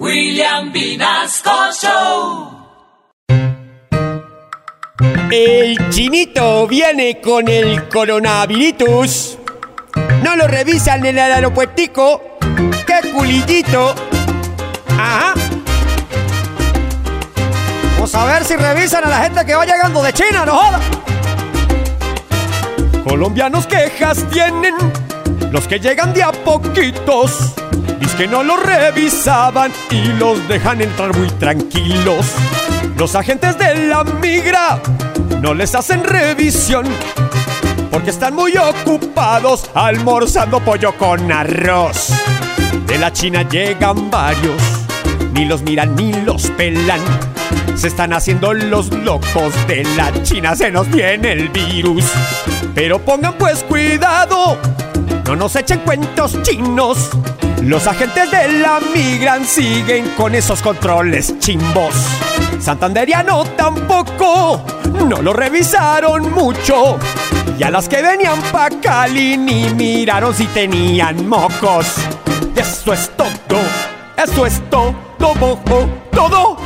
William Vinasco Show. El chinito viene con el coronavirus. No lo revisan en el aeropuertico. ¡Qué culillito! Ajá. Vamos a ver si revisan a la gente que va llegando de China, no joda. Colombianos quejas tienen los que llegan de a poquitos. Dice que no los revisaban y los dejan entrar muy tranquilos. Los agentes de la migra no les hacen revisión porque están muy ocupados almorzando pollo con arroz. De la China llegan varios, ni los miran ni los pelan. Se están haciendo los locos de la China, se nos viene el virus. Pero pongan pues cuidado, no nos echen cuentos chinos. Los agentes de la migran siguen con esos controles chimbos. Santanderiano tampoco, no lo revisaron mucho. Y a las que venían pa' Cali ni miraron si tenían mocos. Y eso es todo, eso es todo, todo, todo.